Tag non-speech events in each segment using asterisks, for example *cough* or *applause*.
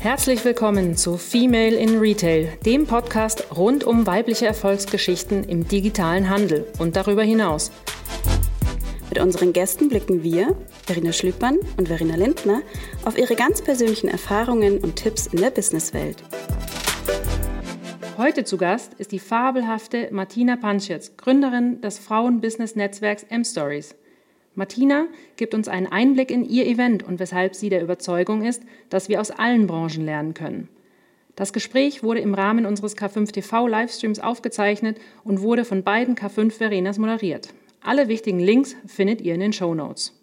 Herzlich willkommen zu Female in Retail, dem Podcast rund um weibliche Erfolgsgeschichten im digitalen Handel und darüber hinaus. Mit unseren Gästen blicken wir, Verena Schlüppmann und Verena Lindner, auf ihre ganz persönlichen Erfahrungen und Tipps in der Businesswelt. Heute zu Gast ist die fabelhafte Martina Panschitz, Gründerin des Frauen-Business-Netzwerks M-Stories. Martina gibt uns einen Einblick in ihr Event und weshalb sie der Überzeugung ist, dass wir aus allen Branchen lernen können. Das Gespräch wurde im Rahmen unseres K5 TV Livestreams aufgezeichnet und wurde von beiden K5 Verenas moderiert. Alle wichtigen Links findet ihr in den Show Notes.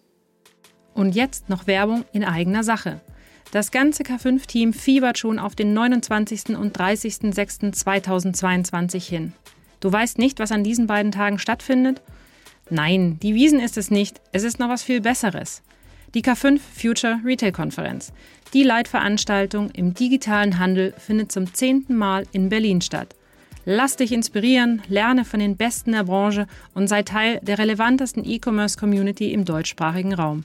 Und jetzt noch Werbung in eigener Sache. Das ganze K5-Team fiebert schon auf den 29. und 30.06.2022 hin. Du weißt nicht, was an diesen beiden Tagen stattfindet? Nein, die Wiesen ist es nicht. Es ist noch was viel Besseres. Die K5 Future Retail Konferenz. Die Leitveranstaltung im digitalen Handel findet zum zehnten Mal in Berlin statt. Lass dich inspirieren, lerne von den Besten der Branche und sei Teil der relevantesten E-Commerce-Community im deutschsprachigen Raum.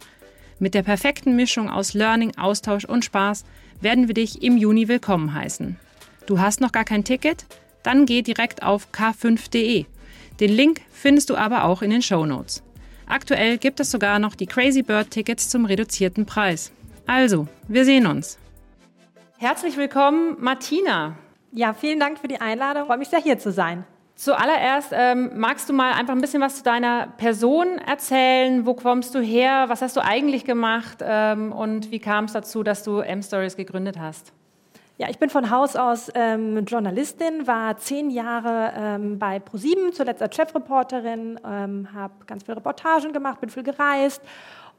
Mit der perfekten Mischung aus Learning, Austausch und Spaß werden wir dich im Juni willkommen heißen. Du hast noch gar kein Ticket? Dann geh direkt auf k5.de den Link findest du aber auch in den Show Notes. Aktuell gibt es sogar noch die Crazy Bird Tickets zum reduzierten Preis. Also, wir sehen uns. Herzlich willkommen, Martina. Ja, vielen Dank für die Einladung. Ich freue mich sehr, hier zu sein. Zuallererst ähm, magst du mal einfach ein bisschen was zu deiner Person erzählen? Wo kommst du her? Was hast du eigentlich gemacht? Ähm, und wie kam es dazu, dass du M-Stories gegründet hast? Ja, ich bin von Haus aus ähm, Journalistin, war zehn Jahre ähm, bei ProSieben, zuletzt als Chefreporterin, ähm, habe ganz viele Reportagen gemacht, bin viel gereist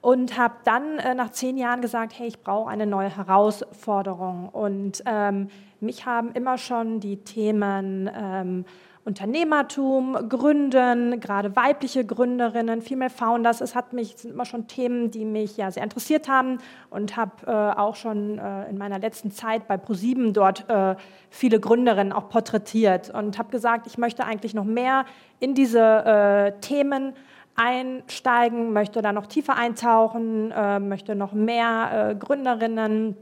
und habe dann äh, nach zehn Jahren gesagt, hey, ich brauche eine neue Herausforderung. Und ähm, mich haben immer schon die Themen ähm, Unternehmertum, Gründen, gerade weibliche Gründerinnen, Female Founders. Es hat mich, sind immer schon Themen, die mich ja sehr interessiert haben und habe äh, auch schon äh, in meiner letzten Zeit bei ProSieben dort äh, viele Gründerinnen auch porträtiert und habe gesagt, ich möchte eigentlich noch mehr in diese äh, Themen einsteigen, möchte da noch tiefer eintauchen, äh, möchte noch mehr äh, Gründerinnen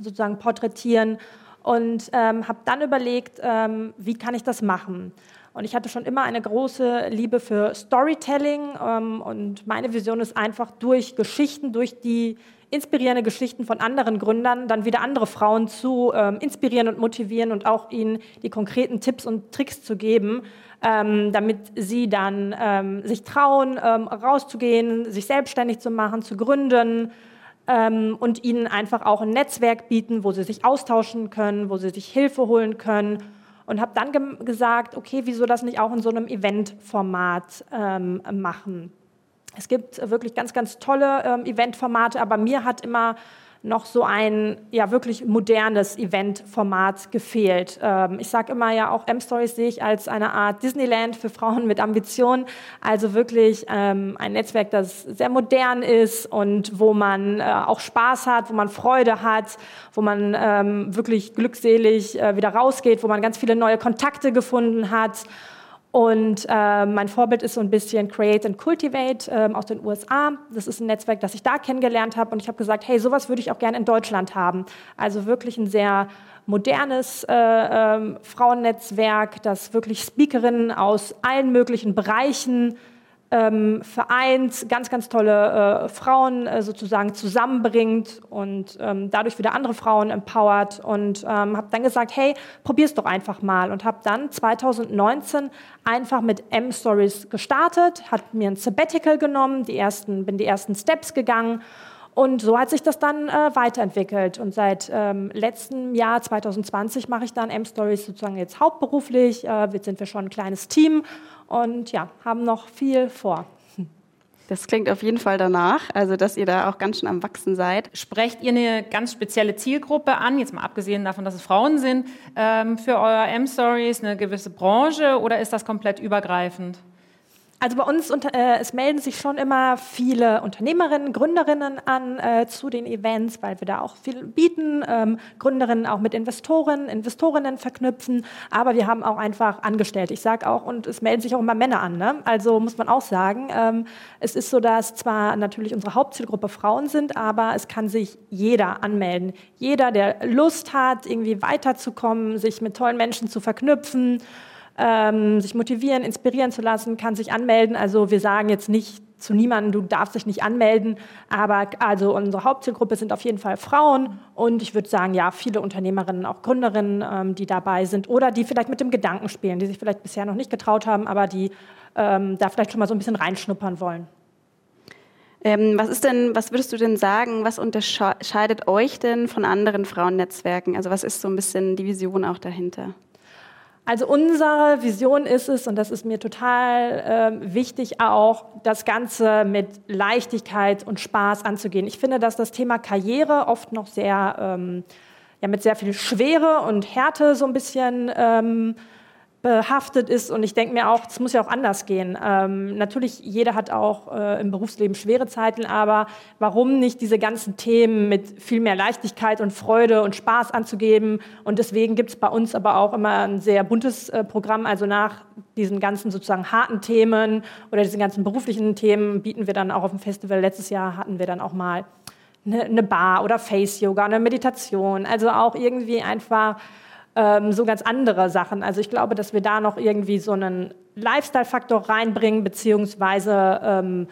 sozusagen porträtieren und ähm, habe dann überlegt, ähm, wie kann ich das machen. Und ich hatte schon immer eine große Liebe für Storytelling ähm, und meine Vision ist einfach durch Geschichten, durch die inspirierende Geschichten von anderen Gründern, dann wieder andere Frauen zu ähm, inspirieren und motivieren und auch ihnen die konkreten Tipps und Tricks zu geben, ähm, damit sie dann ähm, sich trauen, ähm, rauszugehen, sich selbstständig zu machen, zu gründen, ähm, und ihnen einfach auch ein Netzwerk bieten, wo sie sich austauschen können, wo sie sich Hilfe holen können. Und habe dann ge gesagt, okay, wieso das nicht auch in so einem Eventformat ähm, machen? Es gibt wirklich ganz, ganz tolle ähm, Eventformate, aber mir hat immer noch so ein ja wirklich modernes Eventformat gefehlt. Ähm, ich sage immer ja auch M-Stories sehe ich als eine Art Disneyland für Frauen mit Ambitionen, also wirklich ähm, ein Netzwerk, das sehr modern ist und wo man äh, auch Spaß hat, wo man Freude hat, wo man ähm, wirklich glückselig äh, wieder rausgeht, wo man ganz viele neue Kontakte gefunden hat und äh, mein Vorbild ist so ein bisschen Create and Cultivate äh, aus den USA. Das ist ein Netzwerk, das ich da kennengelernt habe. Und ich habe gesagt, hey, sowas würde ich auch gerne in Deutschland haben. Also wirklich ein sehr modernes äh, ähm, Frauennetzwerk, das wirklich Speakerinnen aus allen möglichen Bereichen ähm, vereint, ganz, ganz tolle äh, Frauen äh, sozusagen zusammenbringt und ähm, dadurch wieder andere Frauen empowert und ähm, habe dann gesagt, hey, probier's doch einfach mal und habe dann 2019 einfach mit M-Stories gestartet, hat mir ein Sabbatical genommen, die ersten, bin die ersten Steps gegangen und so hat sich das dann äh, weiterentwickelt. Und seit ähm, letztem Jahr, 2020, mache ich dann M-Stories sozusagen jetzt hauptberuflich. Äh, jetzt sind wir schon ein kleines Team und ja, haben noch viel vor. Das klingt auf jeden Fall danach, also dass ihr da auch ganz schön am Wachsen seid. Sprecht ihr eine ganz spezielle Zielgruppe an, jetzt mal abgesehen davon, dass es Frauen sind, ähm, für euer M-Stories, eine gewisse Branche oder ist das komplett übergreifend? Also bei uns, äh, es melden sich schon immer viele Unternehmerinnen, Gründerinnen an äh, zu den Events, weil wir da auch viel bieten, ähm, Gründerinnen auch mit Investoren, Investorinnen verknüpfen, aber wir haben auch einfach Angestellte. Ich sage auch, und es melden sich auch immer Männer an. Ne? Also muss man auch sagen, ähm, es ist so, dass zwar natürlich unsere Hauptzielgruppe Frauen sind, aber es kann sich jeder anmelden. Jeder, der Lust hat, irgendwie weiterzukommen, sich mit tollen Menschen zu verknüpfen, ähm, sich motivieren, inspirieren zu lassen, kann sich anmelden. Also wir sagen jetzt nicht zu niemandem, du darfst dich nicht anmelden, aber also unsere Hauptzielgruppe sind auf jeden Fall Frauen und ich würde sagen, ja, viele Unternehmerinnen, auch Gründerinnen, ähm, die dabei sind oder die vielleicht mit dem Gedanken spielen, die sich vielleicht bisher noch nicht getraut haben, aber die ähm, da vielleicht schon mal so ein bisschen reinschnuppern wollen. Ähm, was ist denn, was würdest du denn sagen, was unterscheidet euch denn von anderen Frauennetzwerken? Also was ist so ein bisschen die Vision auch dahinter? Also unsere Vision ist es, und das ist mir total äh, wichtig auch, das Ganze mit Leichtigkeit und Spaß anzugehen. Ich finde, dass das Thema Karriere oft noch sehr, ähm, ja, mit sehr viel Schwere und Härte so ein bisschen ähm, behaftet ist. Und ich denke mir auch, es muss ja auch anders gehen. Ähm, natürlich, jeder hat auch äh, im Berufsleben schwere Zeiten, aber warum nicht diese ganzen Themen mit viel mehr Leichtigkeit und Freude und Spaß anzugeben? Und deswegen gibt es bei uns aber auch immer ein sehr buntes äh, Programm. Also nach diesen ganzen sozusagen harten Themen oder diesen ganzen beruflichen Themen bieten wir dann auch auf dem Festival. Letztes Jahr hatten wir dann auch mal eine, eine Bar oder Face-Yoga, eine Meditation. Also auch irgendwie einfach ähm, so ganz andere Sachen. Also ich glaube, dass wir da noch irgendwie so einen Lifestyle-Faktor reinbringen, beziehungsweise ähm,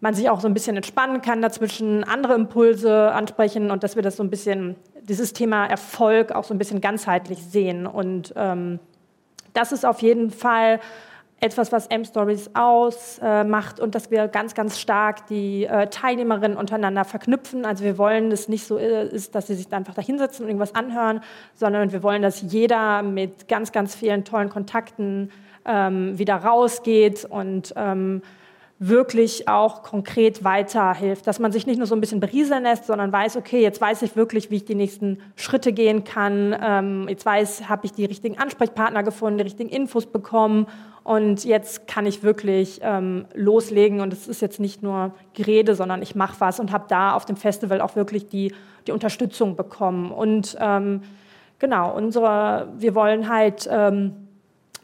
man sich auch so ein bisschen entspannen kann dazwischen, andere Impulse ansprechen und dass wir das so ein bisschen, dieses Thema Erfolg auch so ein bisschen ganzheitlich sehen. Und ähm, das ist auf jeden Fall etwas, was M-Stories ausmacht äh, und dass wir ganz, ganz stark die äh, Teilnehmerinnen untereinander verknüpfen. Also wir wollen, dass nicht so ist, dass sie sich einfach da hinsetzen und irgendwas anhören, sondern wir wollen, dass jeder mit ganz, ganz vielen tollen Kontakten ähm, wieder rausgeht und ähm, wirklich auch konkret weiterhilft, dass man sich nicht nur so ein bisschen berieseln lässt, sondern weiß, okay, jetzt weiß ich wirklich, wie ich die nächsten Schritte gehen kann. Ähm, jetzt weiß, habe ich die richtigen Ansprechpartner gefunden, die richtigen Infos bekommen und jetzt kann ich wirklich ähm, loslegen und es ist jetzt nicht nur Gerede, sondern ich mache was und habe da auf dem Festival auch wirklich die, die Unterstützung bekommen. Und ähm, genau, unsere, wir wollen halt ähm,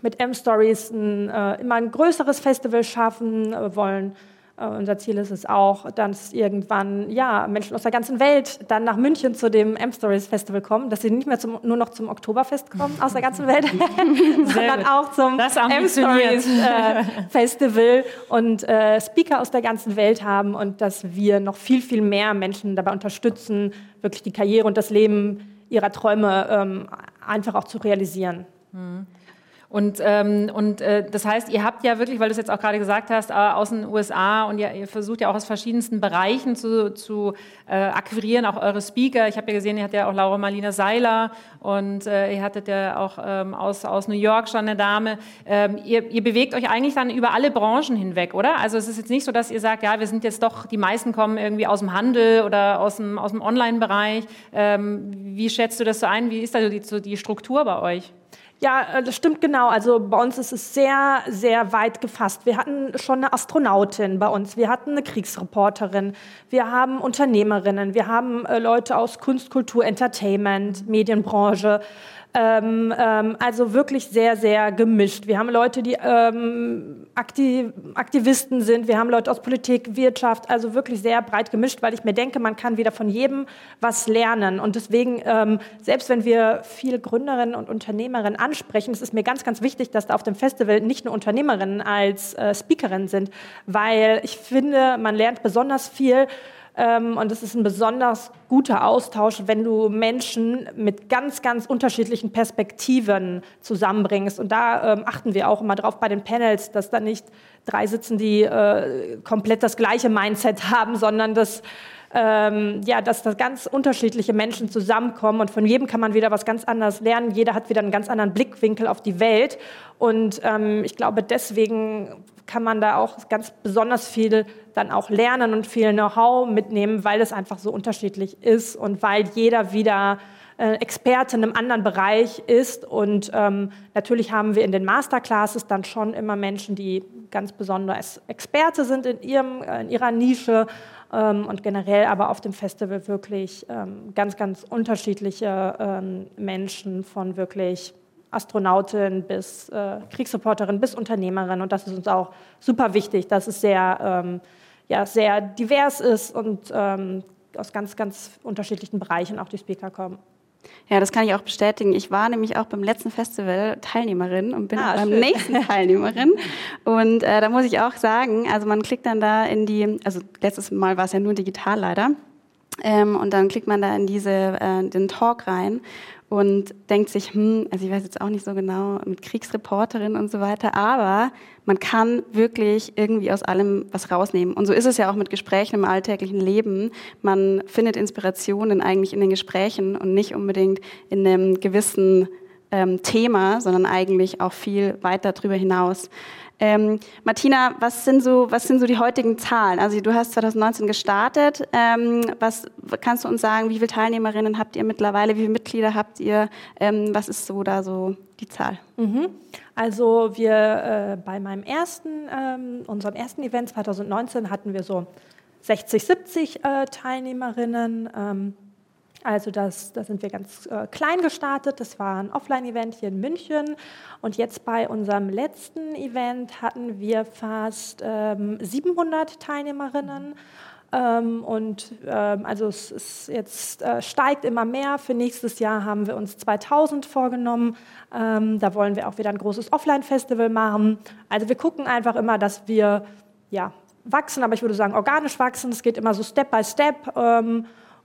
mit M-Stories äh, immer ein größeres Festival schaffen, äh, wollen äh, unser Ziel ist es auch, dass irgendwann ja, Menschen aus der ganzen Welt dann nach München zu dem M-Stories Festival kommen, dass sie nicht mehr zum, nur noch zum Oktoberfest kommen aus der ganzen Welt, *laughs* *laughs* sondern auch zum M-Stories äh, Festival und äh, Speaker aus der ganzen Welt haben und dass wir noch viel, viel mehr Menschen dabei unterstützen, wirklich die Karriere und das Leben ihrer Träume ähm, einfach auch zu realisieren. Mhm. Und, ähm, und äh, das heißt, ihr habt ja wirklich, weil du es jetzt auch gerade gesagt hast, äh, aus den USA und ihr, ihr, versucht ja auch aus verschiedensten Bereichen zu, zu äh, akquirieren, auch eure Speaker. Ich habe ja gesehen, ihr hattet ja auch Laura Marlina Seiler und äh, ihr hattet ja auch ähm, aus, aus New York schon eine Dame. Ähm, ihr, ihr bewegt euch eigentlich dann über alle Branchen hinweg, oder? Also es ist jetzt nicht so, dass ihr sagt, ja, wir sind jetzt doch, die meisten kommen irgendwie aus dem Handel oder aus dem, aus dem Online-Bereich. Ähm, wie schätzt du das so ein? Wie ist da so die, so die Struktur bei euch? Ja, äh, das stimmt genau. Also bei uns ist es sehr, sehr weit gefasst. Wir hatten schon eine Astronautin bei uns, wir hatten eine Kriegsreporterin, wir haben Unternehmerinnen, wir haben äh, Leute aus Kunst, Kultur, Entertainment, Medienbranche. Ähm, ähm, also wirklich sehr, sehr gemischt. Wir haben Leute, die ähm, Aktiv Aktivisten sind, wir haben Leute aus Politik, Wirtschaft, also wirklich sehr breit gemischt, weil ich mir denke, man kann wieder von jedem was lernen. Und deswegen, ähm, selbst wenn wir viele Gründerinnen und Unternehmerinnen ansprechen, es ist mir ganz, ganz wichtig, dass da auf dem Festival nicht nur Unternehmerinnen als äh, Speakerin sind, weil ich finde, man lernt besonders viel und es ist ein besonders guter Austausch, wenn du Menschen mit ganz, ganz unterschiedlichen Perspektiven zusammenbringst. Und da ähm, achten wir auch immer drauf bei den Panels, dass da nicht drei sitzen, die äh, komplett das gleiche Mindset haben, sondern dass ähm, ja, dass da ganz unterschiedliche Menschen zusammenkommen und von jedem kann man wieder was ganz anderes lernen. Jeder hat wieder einen ganz anderen Blickwinkel auf die Welt und ähm, ich glaube, deswegen kann man da auch ganz besonders viel dann auch lernen und viel Know-how mitnehmen, weil es einfach so unterschiedlich ist und weil jeder wieder äh, Experte in einem anderen Bereich ist. Und ähm, natürlich haben wir in den Masterclasses dann schon immer Menschen, die ganz besonders Experte sind in, ihrem, äh, in ihrer Nische ähm, und generell aber auf dem Festival wirklich ähm, ganz, ganz unterschiedliche ähm, Menschen von wirklich Astronautin bis äh, Kriegsreporterin bis Unternehmerin. Und das ist uns auch super wichtig, dass es sehr, ähm, ja, sehr divers ist und ähm, aus ganz, ganz unterschiedlichen Bereichen auch die Speaker kommen. Ja, das kann ich auch bestätigen. Ich war nämlich auch beim letzten Festival Teilnehmerin und bin ah, beim schön. nächsten Teilnehmerin. Und äh, da muss ich auch sagen, also man klickt dann da in die, also letztes Mal war es ja nur digital leider. Ähm, und dann klickt man da in diese, äh, den Talk rein und denkt sich, hm, also ich weiß jetzt auch nicht so genau mit Kriegsreporterin und so weiter, aber man kann wirklich irgendwie aus allem was rausnehmen. Und so ist es ja auch mit Gesprächen im alltäglichen Leben. Man findet Inspirationen eigentlich in den Gesprächen und nicht unbedingt in einem gewissen ähm, Thema, sondern eigentlich auch viel weiter darüber hinaus. Ähm, Martina, was sind, so, was sind so die heutigen Zahlen? Also du hast 2019 gestartet. Ähm, was kannst du uns sagen, wie viele Teilnehmerinnen habt ihr mittlerweile? Wie viele Mitglieder habt ihr? Ähm, was ist so da so die Zahl? Mhm. Also wir äh, bei meinem ersten, ähm, unserem ersten Event 2019 hatten wir so 60, 70 äh, Teilnehmerinnen. Ähm, also das, da sind wir ganz äh, klein gestartet. Das war ein Offline-Event hier in München. Und jetzt bei unserem letzten Event hatten wir fast ähm, 700 Teilnehmerinnen. Ähm, und ähm, also es, es jetzt äh, steigt immer mehr. Für nächstes Jahr haben wir uns 2000 vorgenommen. Ähm, da wollen wir auch wieder ein großes Offline-Festival machen. Also wir gucken einfach immer, dass wir ja, wachsen, aber ich würde sagen organisch wachsen. Es geht immer so Step by Step.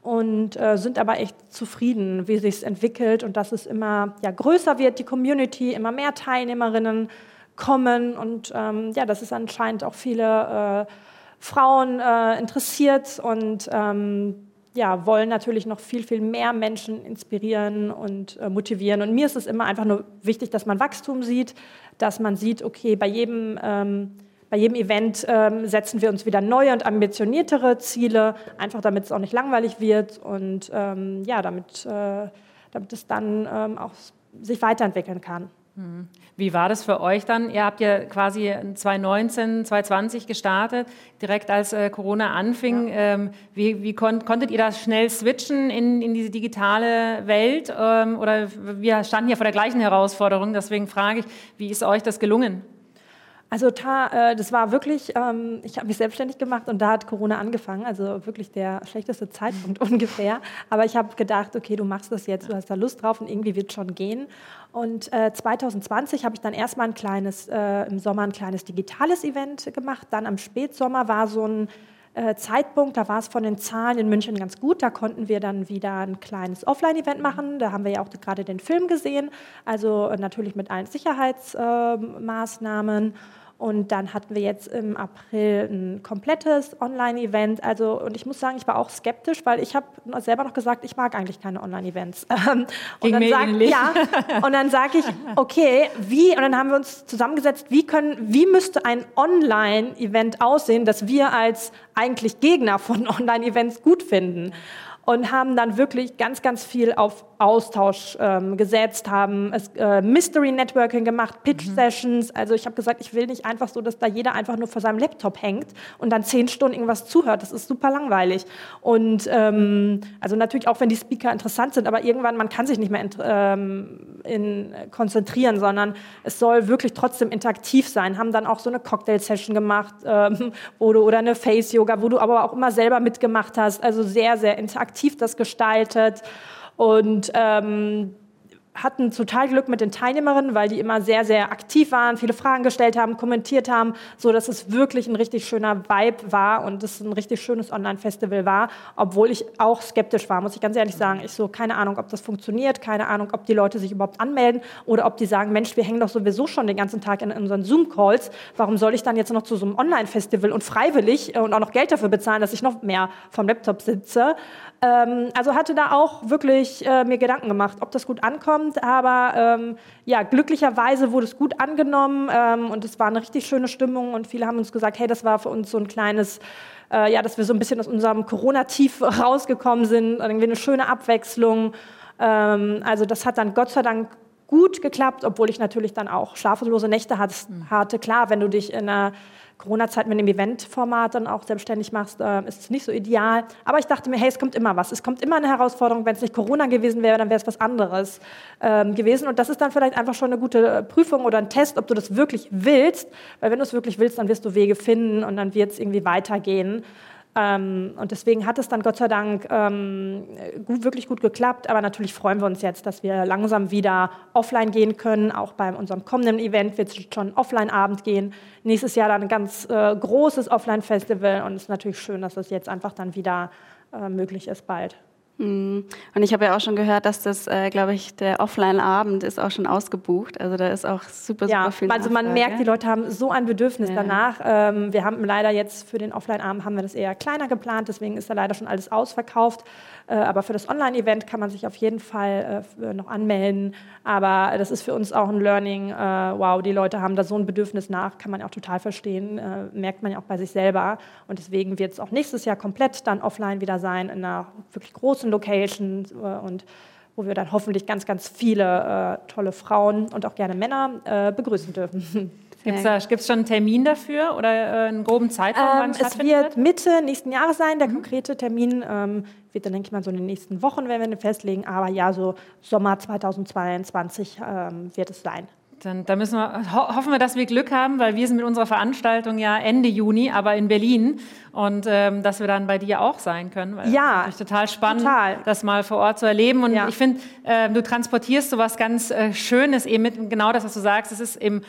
Und äh, sind aber echt zufrieden, wie sich es entwickelt und dass es immer ja, größer wird, die Community, immer mehr Teilnehmerinnen kommen und ähm, ja, dass es anscheinend auch viele äh, Frauen äh, interessiert und ähm, ja, wollen natürlich noch viel, viel mehr Menschen inspirieren und äh, motivieren. Und mir ist es immer einfach nur wichtig, dass man Wachstum sieht, dass man sieht, okay, bei jedem ähm, bei jedem Event ähm, setzen wir uns wieder neue und ambitioniertere Ziele, einfach damit es auch nicht langweilig wird und ähm, ja, damit, äh, damit es dann ähm, auch sich weiterentwickeln kann. Mhm. Wie war das für euch dann? Ihr habt ja quasi 2019, 2020 gestartet, direkt als äh, Corona anfing. Ja. Ähm, wie, wie kon konntet ihr da schnell switchen in, in diese digitale Welt? Ähm, oder wir standen ja vor der gleichen Herausforderung, deswegen frage ich, wie ist euch das gelungen? Also ta, äh, das war wirklich, ähm, ich habe mich selbstständig gemacht und da hat Corona angefangen, also wirklich der schlechteste Zeitpunkt *laughs* ungefähr. Aber ich habe gedacht, okay, du machst das jetzt, du hast da Lust drauf und irgendwie wird schon gehen. Und äh, 2020 habe ich dann erstmal ein kleines, äh, im Sommer ein kleines digitales Event gemacht. Dann am Spätsommer war so ein Zeitpunkt, da war es von den Zahlen in München ganz gut. Da konnten wir dann wieder ein kleines Offline-Event machen. Da haben wir ja auch gerade den Film gesehen, also äh, natürlich mit allen Sicherheitsmaßnahmen. Und dann hatten wir jetzt im April ein komplettes Online-Event. Also, und ich muss sagen, ich war auch skeptisch, weil ich habe selber noch gesagt, ich mag eigentlich keine Online-Events. *laughs* Und, dann sag, ja, und dann sage ich, okay, wie, und dann haben wir uns zusammengesetzt, wie können, wie müsste ein Online-Event aussehen, das wir als eigentlich Gegner von *laughs* Online-Events gut finden? und haben dann wirklich ganz, ganz viel auf Austausch ähm, gesetzt, haben es, äh, Mystery Networking gemacht, Pitch mhm. Sessions. Also ich habe gesagt, ich will nicht einfach so, dass da jeder einfach nur vor seinem Laptop hängt und dann zehn Stunden irgendwas zuhört. Das ist super langweilig. Und ähm, also natürlich auch, wenn die Speaker interessant sind, aber irgendwann, man kann sich nicht mehr ähm, in, konzentrieren, sondern es soll wirklich trotzdem interaktiv sein. Haben dann auch so eine Cocktail-Session gemacht *laughs* ähm, wo du, oder eine Face-Yoga, wo du aber auch immer selber mitgemacht hast. Also sehr, sehr interaktiv aktiv das gestaltet. Und ähm, hatten total Glück mit den Teilnehmerinnen, weil die immer sehr, sehr aktiv waren, viele Fragen gestellt haben, kommentiert haben, so dass es wirklich ein richtig schöner Vibe war und es ein richtig schönes Online-Festival war, obwohl ich auch skeptisch war, muss ich ganz ehrlich sagen. Ich so, keine Ahnung, ob das funktioniert, keine Ahnung, ob die Leute sich überhaupt anmelden oder ob die sagen, Mensch, wir hängen doch sowieso schon den ganzen Tag in unseren Zoom-Calls, warum soll ich dann jetzt noch zu so einem Online-Festival und freiwillig äh, und auch noch Geld dafür bezahlen, dass ich noch mehr vom Laptop sitze? Ähm, also hatte da auch wirklich äh, mir Gedanken gemacht, ob das gut ankommt. Aber ähm, ja, glücklicherweise wurde es gut angenommen ähm, und es war eine richtig schöne Stimmung und viele haben uns gesagt, hey, das war für uns so ein kleines, äh, ja, dass wir so ein bisschen aus unserem Corona-Tief *laughs* rausgekommen sind, irgendwie eine schöne Abwechslung. Ähm, also das hat dann Gott sei Dank gut geklappt, obwohl ich natürlich dann auch schlaflose Nächte hatte. Klar, wenn du dich in einer Corona-Zeit mit einem Eventformat dann auch selbstständig machst, äh, ist nicht so ideal. Aber ich dachte mir, hey, es kommt immer was. Es kommt immer eine Herausforderung. Wenn es nicht Corona gewesen wäre, dann wäre es was anderes ähm, gewesen. Und das ist dann vielleicht einfach schon eine gute Prüfung oder ein Test, ob du das wirklich willst. Weil wenn du es wirklich willst, dann wirst du Wege finden und dann wird es irgendwie weitergehen. Ähm, und deswegen hat es dann Gott sei Dank ähm, gut, wirklich gut geklappt. Aber natürlich freuen wir uns jetzt, dass wir langsam wieder offline gehen können. Auch bei unserem kommenden Event wird es schon Offline-Abend gehen. Nächstes Jahr dann ein ganz äh, großes Offline-Festival. Und es ist natürlich schön, dass das jetzt einfach dann wieder äh, möglich ist bald. Mhm. Und ich habe ja auch schon gehört, dass das, äh, glaube ich, der Offline-Abend ist auch schon ausgebucht. Also da ist auch super, super ja, viel. Also man Nachfrage. merkt, die Leute haben so ein Bedürfnis ja. danach. Ähm, wir haben leider jetzt für den Offline-Abend haben wir das eher kleiner geplant, deswegen ist da leider schon alles ausverkauft. Äh, aber für das Online-Event kann man sich auf jeden Fall äh, noch anmelden. Aber das ist für uns auch ein Learning. Äh, wow, die Leute haben da so ein Bedürfnis nach, kann man auch total verstehen, merkt man ja auch bei sich selber. Und deswegen wird es auch nächstes Jahr komplett dann offline wieder sein, in einer wirklich großen Location und wo wir dann hoffentlich ganz, ganz viele tolle Frauen und auch gerne Männer begrüßen dürfen. *laughs* Gibt es schon einen Termin dafür oder äh, einen groben Zeitraum, wann ähm, Es wird Mitte nächsten Jahres sein. Der mhm. konkrete Termin ähm, wird dann, denke ich mal, so in den nächsten Wochen, wenn wir den festlegen. Aber ja, so Sommer 2022 ähm, wird es sein. Dann, dann müssen wir, ho hoffen wir, dass wir Glück haben, weil wir sind mit unserer Veranstaltung ja Ende Juni, aber in Berlin und ähm, dass wir dann bei dir auch sein können. Weil ja, das ist total spannend, total. das mal vor Ort zu erleben. Und ja. ich finde, äh, du transportierst so was ganz äh, Schönes eben mit genau das, was du sagst. Es ist eben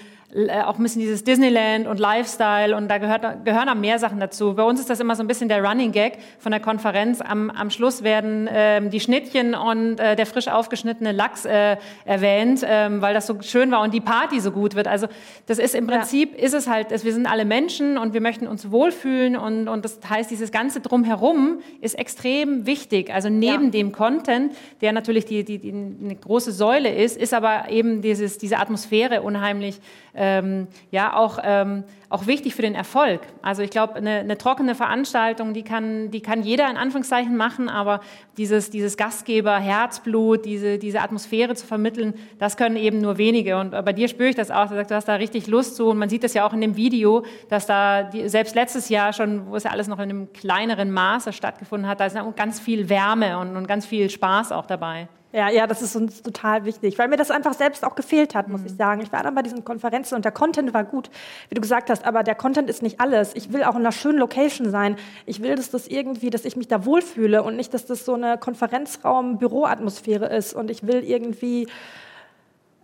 auch ein bisschen dieses Disneyland und Lifestyle und da gehört, gehören auch mehr Sachen dazu. Bei uns ist das immer so ein bisschen der Running Gag von der Konferenz. Am, am Schluss werden ähm, die Schnittchen und äh, der frisch aufgeschnittene Lachs äh, erwähnt, ähm, weil das so schön war und die Party so gut wird. Also das ist im Prinzip, ja. ist es halt, wir sind alle Menschen und wir möchten uns wohlfühlen und, und das heißt, dieses ganze Drumherum ist extrem wichtig. Also neben ja. dem Content, der natürlich die, die, die, eine große Säule ist, ist aber eben dieses, diese Atmosphäre unheimlich ähm, ja auch, ähm, auch wichtig für den Erfolg. Also ich glaube, eine, eine, trockene Veranstaltung, die kann, die kann jeder in Anführungszeichen machen, aber dieses, dieses Gastgeber, Herzblut, diese, diese Atmosphäre zu vermitteln, das können eben nur wenige. Und bei dir spüre ich das auch, du sagst, du hast da richtig Lust zu und man sieht das ja auch in dem Video, dass da die, selbst letztes Jahr schon, wo es ja alles noch in einem kleineren Maße stattgefunden hat, da ist ganz viel Wärme und, und ganz viel Spaß auch dabei. Ja, ja, das ist uns total wichtig, weil mir das einfach selbst auch gefehlt hat, muss mhm. ich sagen. Ich war dann bei diesen Konferenzen und der Content war gut, wie du gesagt hast, aber der Content ist nicht alles. Ich will auch in einer schönen Location sein. Ich will, dass das irgendwie, dass ich mich da wohlfühle und nicht, dass das so eine Konferenzraum-Büroatmosphäre ist. Und ich will irgendwie,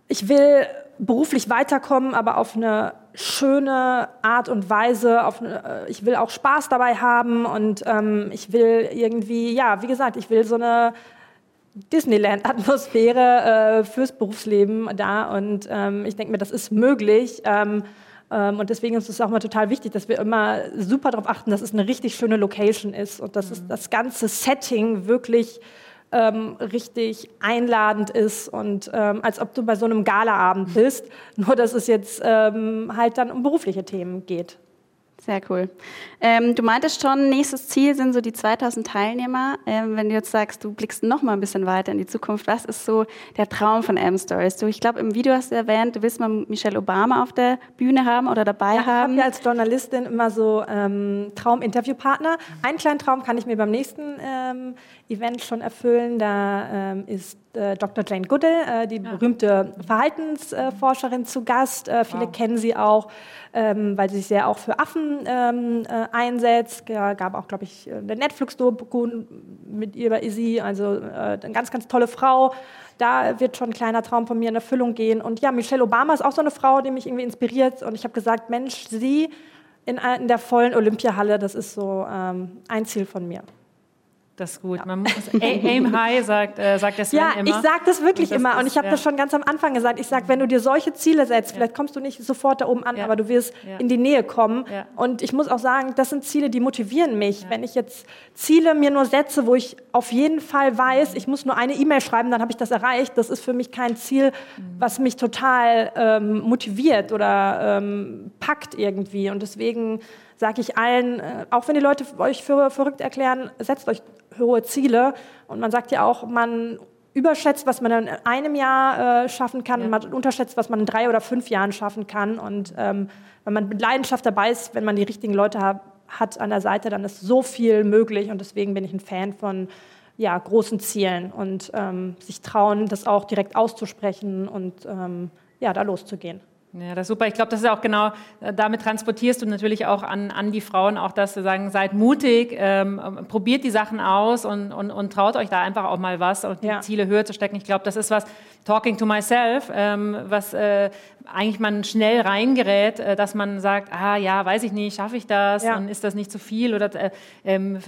ich will beruflich weiterkommen, aber auf eine schöne Art und Weise. Auf äh, ich will auch Spaß dabei haben und ähm, ich will irgendwie, ja, wie gesagt, ich will so eine Disneyland-Atmosphäre äh, fürs Berufsleben da. Und ähm, ich denke mir, das ist möglich. Ähm, ähm, und deswegen ist es auch mal total wichtig, dass wir immer super darauf achten, dass es eine richtig schöne Location ist und dass mhm. es das ganze Setting wirklich ähm, richtig einladend ist und ähm, als ob du bei so einem Galaabend bist, nur dass es jetzt ähm, halt dann um berufliche Themen geht. Sehr cool. Ähm, du meintest schon, nächstes Ziel sind so die 2000 Teilnehmer. Ähm, wenn du jetzt sagst, du blickst noch mal ein bisschen weiter in die Zukunft, was ist so der Traum von M-Stories? Du, ich glaube, im Video hast du erwähnt, du willst mal Michelle Obama auf der Bühne haben oder dabei ja, haben. Ich habe ja als Journalistin immer so ähm, Traum-Interviewpartner. Einen kleinen Traum kann ich mir beim nächsten ähm, Event schon erfüllen. Da ähm, ist äh, Dr. Jane Goodall, äh, die ja. berühmte Verhaltensforscherin, zu Gast. Äh, viele wow. kennen sie auch, ähm, weil sie sich sehr auch für Affen ähm, äh, einsetzt. Ja, gab auch, glaube ich, eine Netflix-Doku mit ihr über Izzy, also eine ganz, ganz tolle Frau. Da wird schon ein kleiner Traum von mir in Erfüllung gehen. Und ja, Michelle Obama ist auch so eine Frau, die mich irgendwie inspiriert. Und ich habe gesagt, Mensch, sie in, in der vollen Olympiahalle, das ist so ähm, ein Ziel von mir. Das ist gut. Ja. Man muss, aim high, sagt, äh, sagt der Sven ja, immer. ich sage das wirklich das immer. Und ich habe ja. das schon ganz am Anfang gesagt. Ich sage, wenn du dir solche Ziele setzt, vielleicht kommst du nicht sofort da oben an, aber du wirst in die Nähe kommen. Und ich muss auch sagen, das sind Ziele, die motivieren mich. Wenn ich jetzt Ziele mir nur setze, wo ich auf jeden Fall weiß, ich muss nur eine E-Mail schreiben, dann habe ich das erreicht. Das ist für mich kein Ziel, mhm. was mich total ähm, motiviert oder ähm, packt irgendwie. Und deswegen sage ich allen, äh, auch wenn die Leute euch für verrückt erklären, setzt euch hohe Ziele. Und man sagt ja auch, man überschätzt, was man in einem Jahr äh, schaffen kann ja. und man unterschätzt, was man in drei oder fünf Jahren schaffen kann. Und ähm, wenn man mit Leidenschaft dabei ist, wenn man die richtigen Leute hat, hat an der Seite, dann ist so viel möglich. Und deswegen bin ich ein Fan von ja, großen Zielen und ähm, sich trauen, das auch direkt auszusprechen und ähm, ja, da loszugehen. Ja, das ist super. Ich glaube, das ist auch genau, äh, damit transportierst du natürlich auch an, an die Frauen auch, dass sie sagen, seid mutig, ähm, probiert die Sachen aus und, und, und traut euch da einfach auch mal was und ja. die Ziele höher zu stecken. Ich glaube, das ist was, Talking to myself, ähm, was äh, eigentlich man schnell reingerät, äh, dass man sagt, ah ja, weiß ich nicht, schaffe ich das ja. und ist das nicht zu viel oder äh, ähm,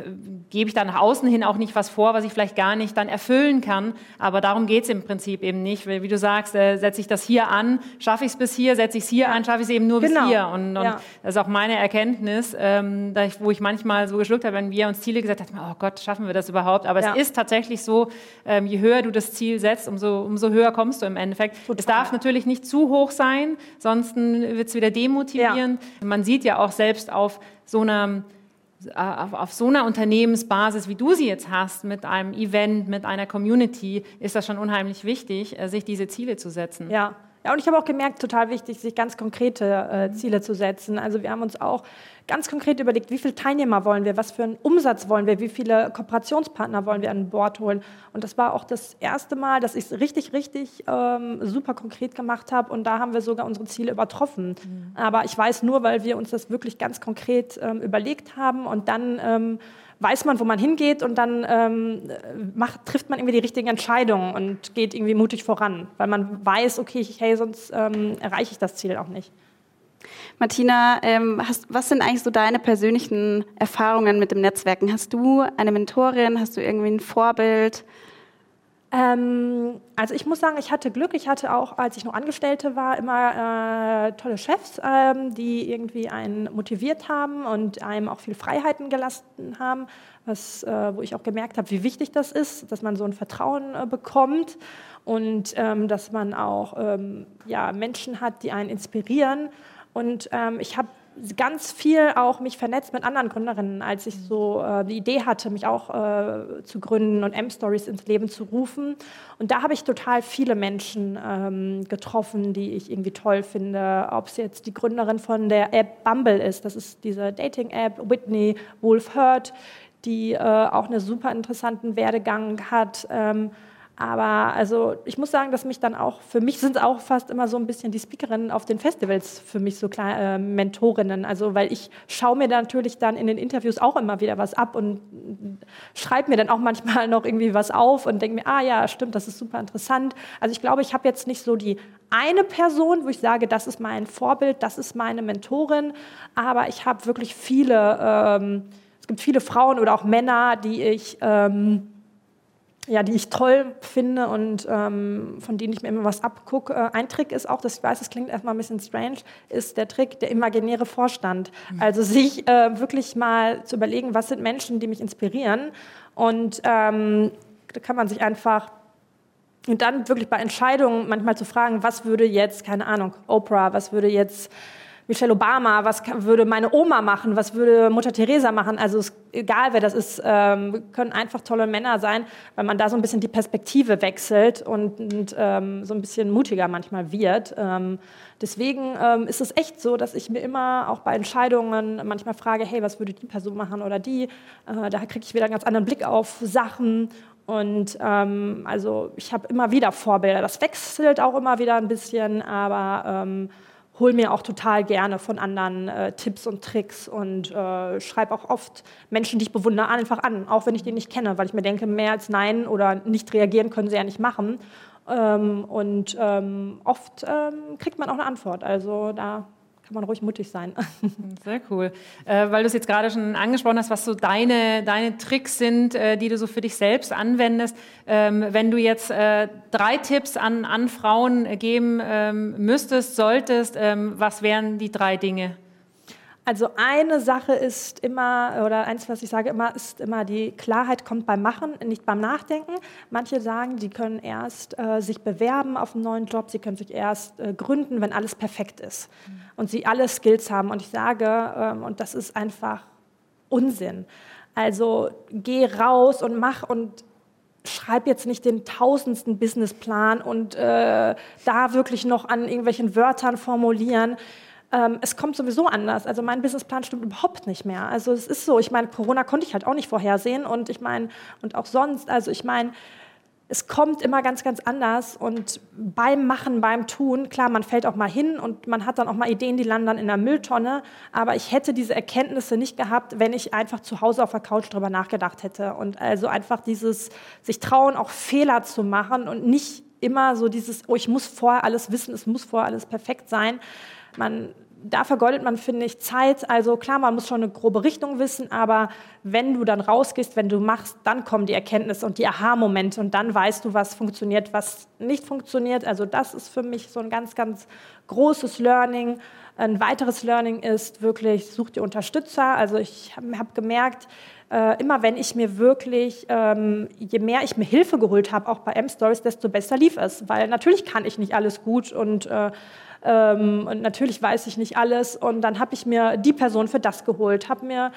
gebe ich da nach außen hin auch nicht was vor, was ich vielleicht gar nicht dann erfüllen kann. Aber darum geht es im Prinzip eben nicht. Wie du sagst, äh, setze ich das hier an, schaffe ich es bis hier, setze ich es hier an, schaffe ich es eben nur genau. bis hier. Und, und ja. das ist auch meine Erkenntnis, ähm, ich, wo ich manchmal so geschluckt habe, wenn wir uns Ziele gesetzt haben, oh Gott, schaffen wir das überhaupt? Aber ja. es ist tatsächlich so, ähm, je höher du das Ziel setzt, umso, umso höher kommst du im Endeffekt. Total. Es darf natürlich nicht zu hoch sein, sonst wird es wieder demotivierend. Ja. Man sieht ja auch selbst auf so einer auf, auf, so einer Unternehmensbasis, wie du sie jetzt hast, mit einem Event, mit einer Community, ist das schon unheimlich wichtig, äh, sich diese Ziele zu setzen. Ja, ja, und ich habe auch gemerkt, total wichtig, sich ganz konkrete äh, Ziele zu setzen. Also wir haben uns auch ganz konkret überlegt, wie viele Teilnehmer wollen wir, was für einen Umsatz wollen wir, wie viele Kooperationspartner wollen wir an Bord holen. Und das war auch das erste Mal, dass ich es richtig, richtig ähm, super konkret gemacht habe. Und da haben wir sogar unsere Ziele übertroffen. Mhm. Aber ich weiß nur, weil wir uns das wirklich ganz konkret ähm, überlegt haben und dann ähm, weiß man, wo man hingeht und dann ähm, macht, trifft man irgendwie die richtigen Entscheidungen und geht irgendwie mutig voran, weil man weiß, okay, hey, sonst ähm, erreiche ich das Ziel auch nicht. Martina, ähm, hast, was sind eigentlich so deine persönlichen Erfahrungen mit dem Netzwerken? Hast du eine Mentorin? Hast du irgendwie ein Vorbild? Ähm, also ich muss sagen, ich hatte Glück. Ich hatte auch, als ich noch Angestellte war, immer äh, tolle Chefs, ähm, die irgendwie einen motiviert haben und einem auch viel Freiheiten gelassen haben, was, äh, wo ich auch gemerkt habe, wie wichtig das ist, dass man so ein Vertrauen äh, bekommt und ähm, dass man auch ähm, ja, Menschen hat, die einen inspirieren. Und ähm, ich habe ganz viel auch mich vernetzt mit anderen Gründerinnen, als ich so äh, die Idee hatte, mich auch äh, zu gründen und M-Stories ins Leben zu rufen. Und da habe ich total viele Menschen ähm, getroffen, die ich irgendwie toll finde. Ob es jetzt die Gründerin von der App Bumble ist, das ist diese Dating-App, Whitney Wolf Hurt, die äh, auch einen super interessanten Werdegang hat. Ähm, aber also ich muss sagen, dass mich dann auch, für mich sind auch fast immer so ein bisschen die Speakerinnen auf den Festivals für mich so kleine äh, Mentorinnen. Also weil ich schaue mir dann natürlich dann in den Interviews auch immer wieder was ab und schreibe mir dann auch manchmal noch irgendwie was auf und denke mir, ah ja, stimmt, das ist super interessant. Also ich glaube, ich habe jetzt nicht so die eine Person, wo ich sage, das ist mein Vorbild, das ist meine Mentorin, aber ich habe wirklich viele, ähm, es gibt viele Frauen oder auch Männer, die ich... Ähm, ja, die ich toll finde und ähm, von denen ich mir immer was abgucke. Äh, ein Trick ist auch, das ich weiß, das klingt erstmal ein bisschen strange, ist der Trick der imaginäre Vorstand. Mhm. Also sich äh, wirklich mal zu überlegen, was sind Menschen, die mich inspirieren. Und ähm, da kann man sich einfach und dann wirklich bei Entscheidungen manchmal zu fragen, was würde jetzt, keine Ahnung, Oprah, was würde jetzt Michelle Obama, was würde meine Oma machen, was würde Mutter Teresa machen. Also es, egal wer das ist, ähm, können einfach tolle Männer sein, weil man da so ein bisschen die Perspektive wechselt und, und ähm, so ein bisschen mutiger manchmal wird. Ähm, deswegen ähm, ist es echt so, dass ich mir immer auch bei Entscheidungen manchmal frage, hey, was würde die Person machen oder die? Äh, da kriege ich wieder einen ganz anderen Blick auf Sachen und ähm, also ich habe immer wieder Vorbilder. Das wechselt auch immer wieder ein bisschen, aber ähm, hole mir auch total gerne von anderen äh, Tipps und Tricks und äh, schreibe auch oft Menschen, die ich bewundere, einfach an, auch wenn ich die nicht kenne, weil ich mir denke, mehr als Nein oder nicht reagieren können sie ja nicht machen. Ähm, und ähm, oft ähm, kriegt man auch eine Antwort. Also da kann man ruhig mutig sein. *laughs* Sehr cool. Äh, weil du es jetzt gerade schon angesprochen hast, was so deine, deine Tricks sind, äh, die du so für dich selbst anwendest. Ähm, wenn du jetzt äh, drei Tipps an, an Frauen geben ähm, müsstest, solltest, ähm, was wären die drei Dinge? Also eine Sache ist immer, oder eins, was ich sage immer, ist immer, die Klarheit kommt beim Machen, nicht beim Nachdenken. Manche sagen, sie können erst äh, sich bewerben auf einen neuen Job, sie können sich erst äh, gründen, wenn alles perfekt ist mhm. und sie alle Skills haben. Und ich sage, ähm, und das ist einfach Unsinn. Also geh raus und mach und schreib jetzt nicht den tausendsten Businessplan und äh, da wirklich noch an irgendwelchen Wörtern formulieren. Ähm, es kommt sowieso anders. Also mein Businessplan stimmt überhaupt nicht mehr. Also es ist so, ich meine, Corona konnte ich halt auch nicht vorhersehen und ich meine, und auch sonst, also ich meine, es kommt immer ganz, ganz anders und beim Machen, beim Tun, klar, man fällt auch mal hin und man hat dann auch mal Ideen, die landen dann in der Mülltonne, aber ich hätte diese Erkenntnisse nicht gehabt, wenn ich einfach zu Hause auf der Couch drüber nachgedacht hätte und also einfach dieses sich trauen, auch Fehler zu machen und nicht immer so dieses, oh, ich muss vorher alles wissen, es muss vorher alles perfekt sein. Man da vergeudet man, finde ich, Zeit. Also klar, man muss schon eine grobe Richtung wissen, aber wenn du dann rausgehst, wenn du machst, dann kommen die Erkenntnisse und die Aha-Momente und dann weißt du, was funktioniert, was nicht funktioniert. Also das ist für mich so ein ganz, ganz großes Learning. Ein weiteres Learning ist wirklich, such dir Unterstützer. Also ich habe hab gemerkt, äh, immer wenn ich mir wirklich, ähm, je mehr ich mir Hilfe geholt habe, auch bei M-Stories, desto besser lief es. Weil natürlich kann ich nicht alles gut und äh, ähm, und natürlich weiß ich nicht alles. Und dann habe ich mir die Person für das geholt, habe mir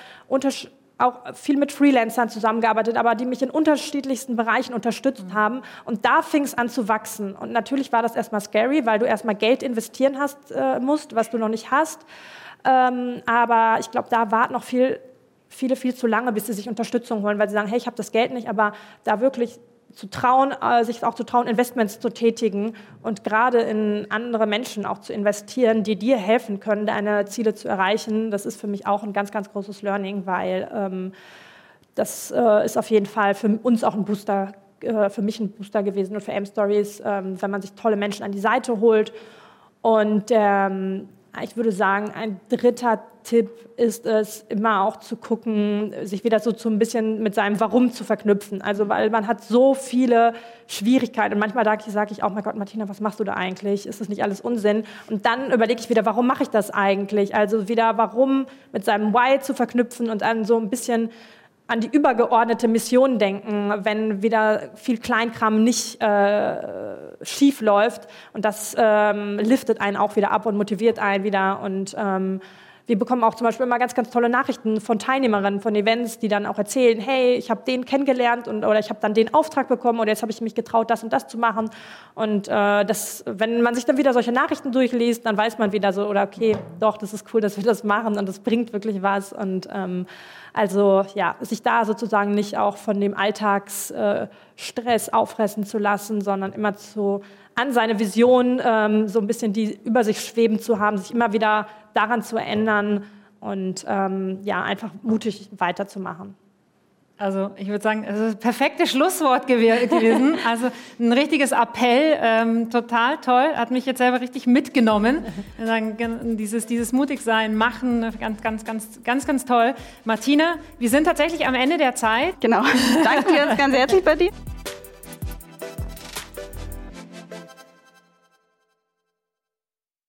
auch viel mit Freelancern zusammengearbeitet, aber die mich in unterschiedlichsten Bereichen unterstützt mhm. haben. Und da fing es an zu wachsen. Und natürlich war das erstmal scary, weil du erstmal Geld investieren hast, äh, musst, was du noch nicht hast. Ähm, aber ich glaube, da war noch viel, viele viel zu lange, bis sie sich Unterstützung holen, weil sie sagen, hey, ich habe das Geld nicht, aber da wirklich zu trauen, äh, sich auch zu trauen, Investments zu tätigen und gerade in andere Menschen auch zu investieren, die dir helfen können, deine Ziele zu erreichen. Das ist für mich auch ein ganz, ganz großes Learning, weil ähm, das äh, ist auf jeden Fall für uns auch ein Booster, äh, für mich ein Booster gewesen und für M-Stories, ähm, wenn man sich tolle Menschen an die Seite holt. Und ähm, ich würde sagen, ein dritter Tipp ist es, immer auch zu gucken, sich wieder so zu ein bisschen mit seinem Warum zu verknüpfen. Also, weil man hat so viele Schwierigkeiten. Und manchmal sage ich auch, mein Gott, Martina, was machst du da eigentlich? Ist das nicht alles Unsinn? Und dann überlege ich wieder, warum mache ich das eigentlich? Also wieder, warum mit seinem Why zu verknüpfen und dann so ein bisschen an die übergeordnete Mission denken, wenn wieder viel Kleinkram nicht äh, schief läuft. Und das ähm, liftet einen auch wieder ab und motiviert einen wieder. Und ähm, wir bekommen auch zum Beispiel immer ganz, ganz tolle Nachrichten von Teilnehmerinnen von Events, die dann auch erzählen, hey, ich habe den kennengelernt und, oder ich habe dann den Auftrag bekommen oder jetzt habe ich mich getraut, das und das zu machen. Und äh, das, wenn man sich dann wieder solche Nachrichten durchliest, dann weiß man wieder so, oder okay, doch, das ist cool, dass wir das machen und das bringt wirklich was. Und ähm, also ja, sich da sozusagen nicht auch von dem Alltagsstress äh, auffressen zu lassen, sondern immer zu an seine Vision ähm, so ein bisschen die über sich schweben zu haben, sich immer wieder daran zu erinnern und ähm, ja, einfach mutig weiterzumachen. Also ich würde sagen, es ist das perfekte Schlusswort gewesen. *laughs* Also ein richtiges Appell, ähm, total toll, hat mich jetzt selber richtig mitgenommen. *laughs* Dieses, dieses Mutigsein, Machen, ganz, ganz, ganz, ganz, ganz toll. Martina, wir sind tatsächlich am Ende der Zeit. Genau. *laughs* Danke dir ganz herzlich bei dir.